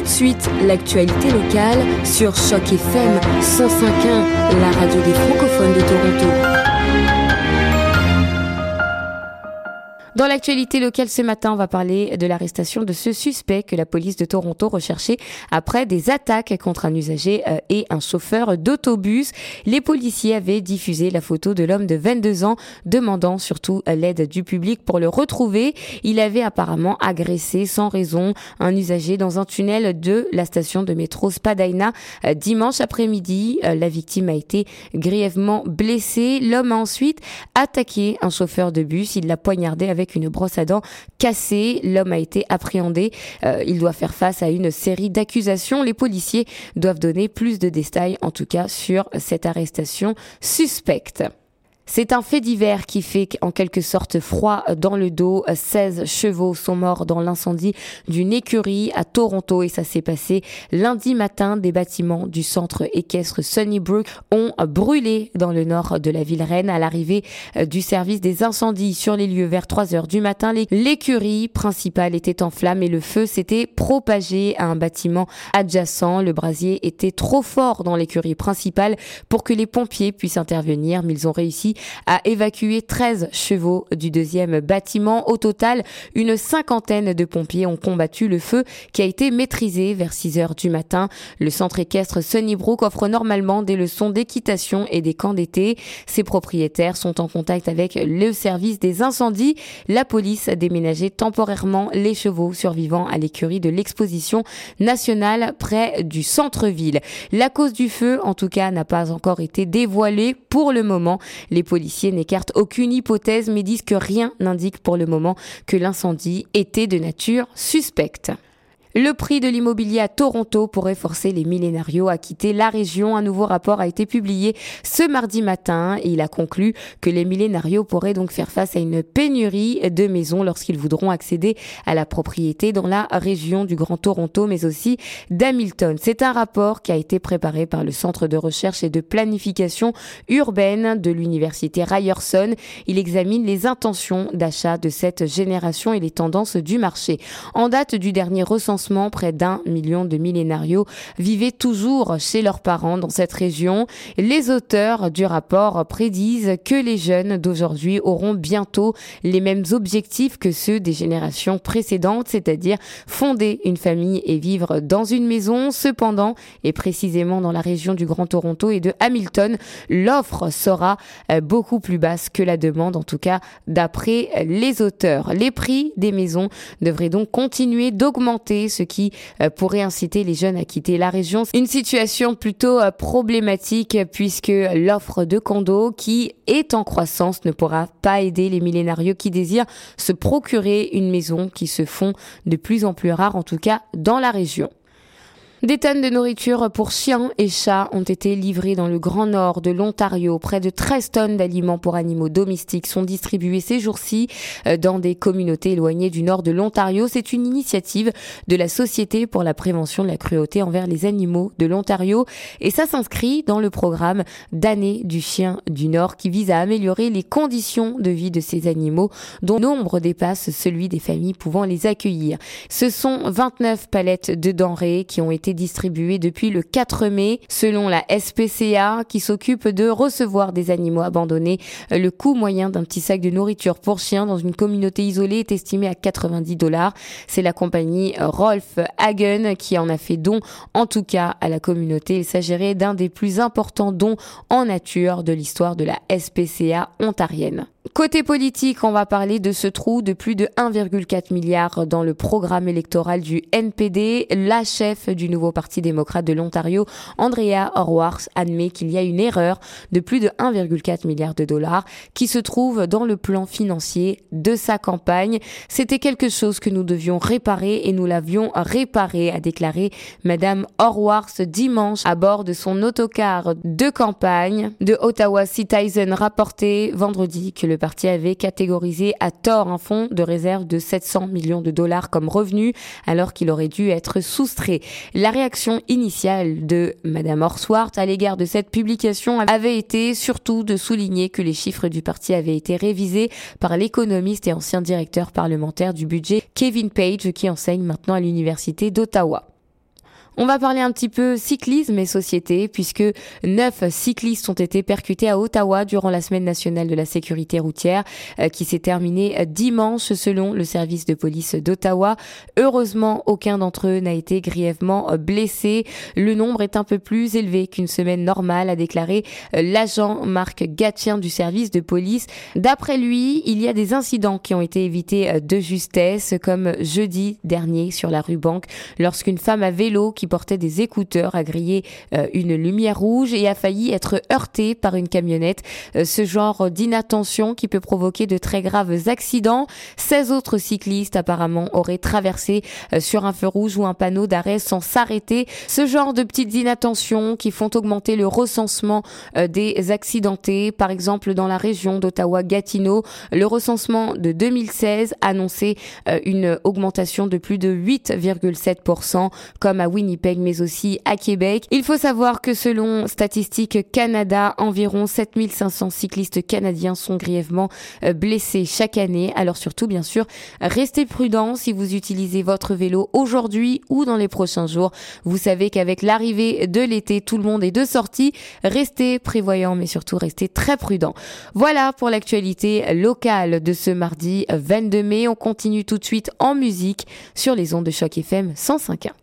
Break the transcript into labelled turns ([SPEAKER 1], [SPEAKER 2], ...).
[SPEAKER 1] tout de suite l'actualité locale sur Choc FM 105.1, la radio des francophones de Toronto. Dans l'actualité locale ce matin, on va parler de l'arrestation de ce suspect que la police de Toronto recherchait après des attaques contre un usager euh, et un chauffeur d'autobus. Les policiers avaient diffusé la photo de l'homme de 22 ans demandant surtout l'aide du public pour le retrouver. Il avait apparemment agressé sans raison un usager dans un tunnel de la station de métro Spadina euh, dimanche après-midi. Euh, la victime a été grièvement blessée. L'homme a ensuite attaqué un chauffeur de bus. Il l'a poignardé avec une brosse à dents cassée. L'homme a été appréhendé. Euh, il doit faire face à une série d'accusations. Les policiers doivent donner plus de détails, en tout cas, sur cette arrestation suspecte. C'est un fait divers qui fait en quelque sorte froid dans le dos. 16 chevaux sont morts dans l'incendie d'une écurie à Toronto et ça s'est passé lundi matin. Des bâtiments du centre équestre Sunnybrook ont brûlé dans le nord de la ville reine à l'arrivée du service des incendies sur les lieux vers 3 heures du matin. L'écurie principale était en flammes et le feu s'était propagé à un bâtiment adjacent. Le brasier était trop fort dans l'écurie principale pour que les pompiers puissent intervenir, mais ils ont réussi a évacué 13 chevaux du deuxième bâtiment. Au total, une cinquantaine de pompiers ont combattu le feu qui a été maîtrisé vers 6 heures du matin. Le centre équestre Sunnybrook offre normalement des leçons d'équitation et des camps d'été. Ses propriétaires sont en contact avec le service des incendies. La police a déménagé temporairement les chevaux survivants à l'écurie de l'exposition nationale près du centre-ville. La cause du feu, en tout cas, n'a pas encore été dévoilée pour le moment. Les policiers n'écartent aucune hypothèse mais disent que rien n'indique pour le moment que l'incendie était de nature suspecte. Le prix de l'immobilier à Toronto pourrait forcer les millénarios à quitter la région. Un nouveau rapport a été publié ce mardi matin et il a conclu que les millénarios pourraient donc faire face à une pénurie de maisons lorsqu'ils voudront accéder à la propriété dans la région du Grand Toronto, mais aussi d'Hamilton. C'est un rapport qui a été préparé par le Centre de recherche et de planification urbaine de l'Université Ryerson. Il examine les intentions d'achat de cette génération et les tendances du marché. En date du dernier recensement, près d'un million de millénarios vivaient toujours chez leurs parents dans cette région. Les auteurs du rapport prédisent que les jeunes d'aujourd'hui auront bientôt les mêmes objectifs que ceux des générations précédentes, c'est-à-dire fonder une famille et vivre dans une maison. Cependant, et précisément dans la région du Grand Toronto et de Hamilton, l'offre sera euh, beaucoup plus basse que la demande, en tout cas d'après les auteurs. Les prix des maisons devraient donc continuer d'augmenter ce qui euh, pourrait inciter les jeunes à quitter la région. Une situation plutôt euh, problématique puisque l'offre de condos qui est en croissance ne pourra pas aider les millénarios qui désirent se procurer une maison qui se font de plus en plus rares, en tout cas dans la région. Des tonnes de nourriture pour chiens et chats ont été livrées dans le grand nord de l'Ontario. Près de 13 tonnes d'aliments pour animaux domestiques sont distribués ces jours-ci euh, dans des communautés éloignées du nord de l'Ontario. C'est une initiative de la Société pour la prévention de la cruauté envers les animaux de l'Ontario et ça s'inscrit dans le programme d'année du chien du Nord qui vise à améliorer les conditions de vie de ces animaux dont nombre dépasse celui des familles pouvant les accueillir. Ce sont 29 palettes de denrées qui ont été distribué depuis le 4 mai. Selon la SPCA, qui s'occupe de recevoir des animaux abandonnés, le coût moyen d'un petit sac de nourriture pour chien dans une communauté isolée est estimé à 90 dollars. C'est la compagnie Rolf Hagen qui en a fait don, en tout cas à la communauté. Il s'agirait d'un des plus importants dons en nature de l'histoire de la SPCA ontarienne. Côté politique, on va parler de ce trou de plus de 1,4 milliard dans le programme électoral du NPD. La chef du nouveau Parti démocrate de l'Ontario, Andrea Horwath, admet qu'il y a une erreur de plus de 1,4 milliard de dollars qui se trouve dans le plan financier de sa campagne. C'était quelque chose que nous devions réparer et nous l'avions réparé, a déclaré Madame Horwath dimanche à bord de son autocar de campagne de Ottawa Citizen rapporté vendredi que le parti avait catégorisé à tort un fonds de réserve de 700 millions de dollars comme revenu alors qu'il aurait dû être soustrait. La réaction initiale de Madame Horsworth à l'égard de cette publication avait été surtout de souligner que les chiffres du parti avaient été révisés par l'économiste et ancien directeur parlementaire du budget Kevin Page qui enseigne maintenant à l'université d'Ottawa. On va parler un petit peu cyclisme et société puisque neuf cyclistes ont été percutés à Ottawa durant la semaine nationale de la sécurité routière euh, qui s'est terminée euh, dimanche selon le service de police d'Ottawa. Heureusement, aucun d'entre eux n'a été grièvement euh, blessé. Le nombre est un peu plus élevé qu'une semaine normale, a déclaré l'agent Marc Gatien du service de police. D'après lui, il y a des incidents qui ont été évités de justesse, comme jeudi dernier sur la rue Banque, lorsqu'une femme à vélo qui portait des écouteurs, a grillé euh, une lumière rouge et a failli être heurté par une camionnette. Euh, ce genre d'inattention qui peut provoquer de très graves accidents. 16 autres cyclistes apparemment auraient traversé euh, sur un feu rouge ou un panneau d'arrêt sans s'arrêter. Ce genre de petites inattentions qui font augmenter le recensement des accidentés. Par exemple, dans la région d'Ottawa-Gatineau, le recensement de 2016 annonçait une augmentation de plus de 8,7% comme à Winnipeg mais aussi à Québec. Il faut savoir que selon Statistique Canada, environ 7500 cyclistes canadiens sont grièvement euh, blessés chaque année. Alors surtout, bien sûr, restez prudents si vous utilisez votre vélo aujourd'hui ou dans les prochains jours. Vous savez qu'avec l'arrivée de l'été, tout le monde est de sortie. Restez prévoyants, mais surtout restez très prudents. Voilà pour l'actualité locale de ce mardi 22 mai. On continue tout de suite en musique sur les ondes de choc FM 105.1.